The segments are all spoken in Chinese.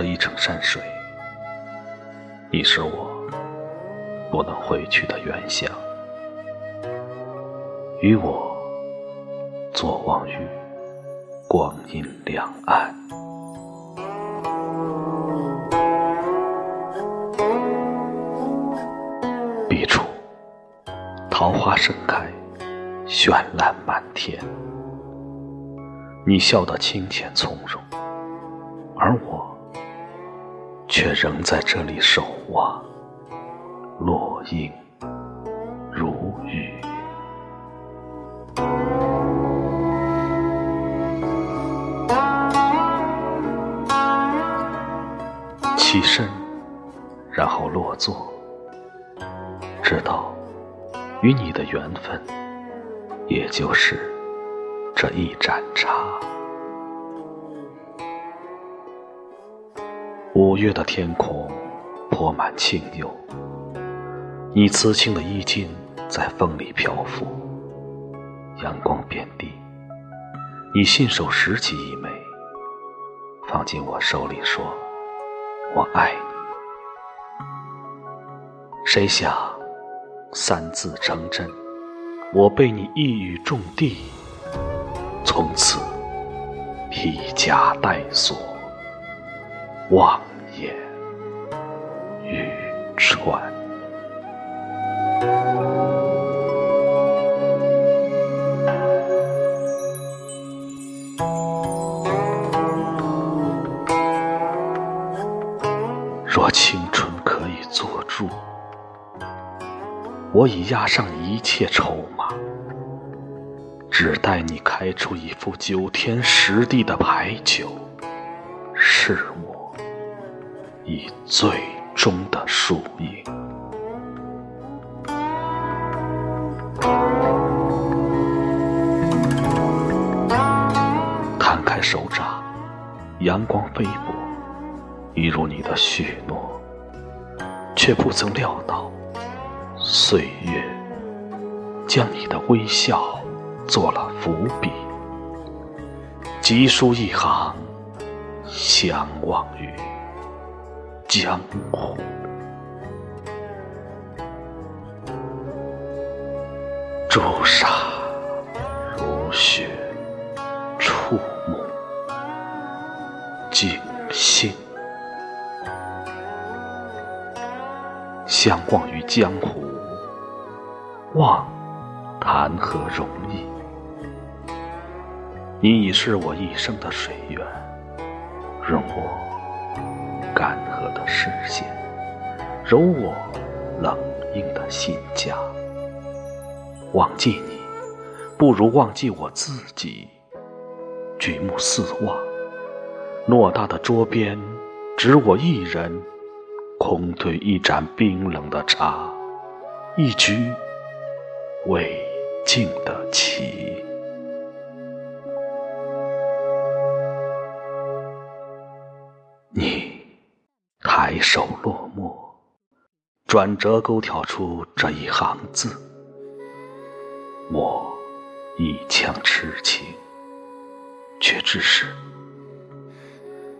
着一程山水，你是我不能回去的远乡，与我坐望于光阴两岸。彼处桃花盛开，绚烂满天。你笑得清浅从容，而我却仍在这里守望。落英如雨，起身，然后落座，知道与你的缘分，也就是。这一盏茶，五月的天空泼满清幽，你瓷青的衣襟在风里漂浮，阳光遍地，你信手拾起一枚，放进我手里，说：“我爱你。”谁想三字成真，我被你一语中的。从此披枷带锁，望眼欲穿。若青春可以做主，我已押上一切筹码。只待你开出一副九天十地的牌九，是我以最终的输赢。摊开手掌，阳光飞薄，一如你的许诺，却不曾料到，岁月将你的微笑。做了伏笔，集书一行，相忘于江湖。朱砂如雪，触目惊心。相忘于江湖，忘谈何容易？你已是我一生的水源，容我干的视线，揉我冷硬的心颊。忘记你，不如忘记我自己。举目四望，偌大的桌边，只我一人，空对一盏冰冷的茶，一局未尽的棋。转折勾挑出这一行字。我一腔痴情，却只是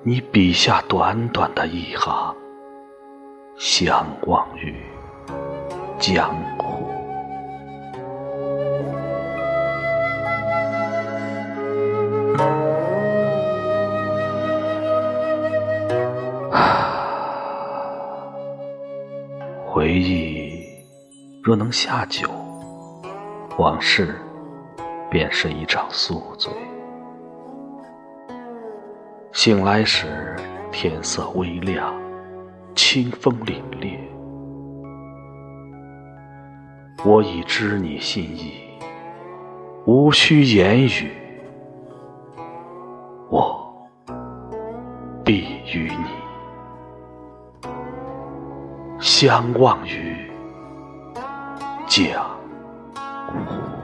你笔下短短的一行，相忘于江湖。回忆若能下酒，往事便是一场宿醉。醒来时，天色微亮，清风凛冽。我已知你心意，无需言语，相望于江湖。